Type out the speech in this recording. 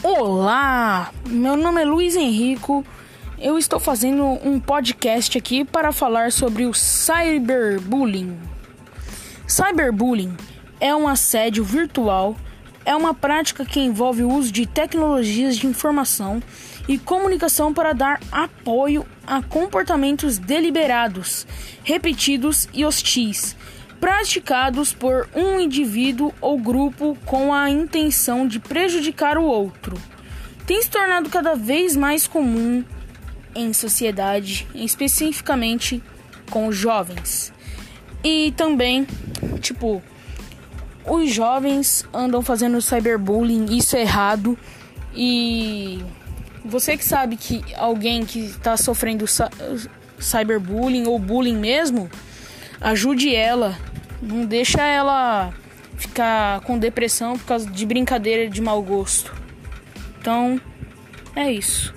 Olá, meu nome é Luiz Henrico. Eu estou fazendo um podcast aqui para falar sobre o cyberbullying. Cyberbullying é um assédio virtual, é uma prática que envolve o uso de tecnologias de informação e comunicação para dar apoio a comportamentos deliberados, repetidos e hostis praticados por um indivíduo ou grupo com a intenção de prejudicar o outro, tem se tornado cada vez mais comum em sociedade, especificamente com os jovens. E também, tipo, os jovens andam fazendo cyberbullying, isso é errado. E você que sabe que alguém que está sofrendo cyberbullying ou bullying mesmo, ajude ela não deixa ela ficar com depressão por causa de brincadeira de mau gosto. Então, é isso.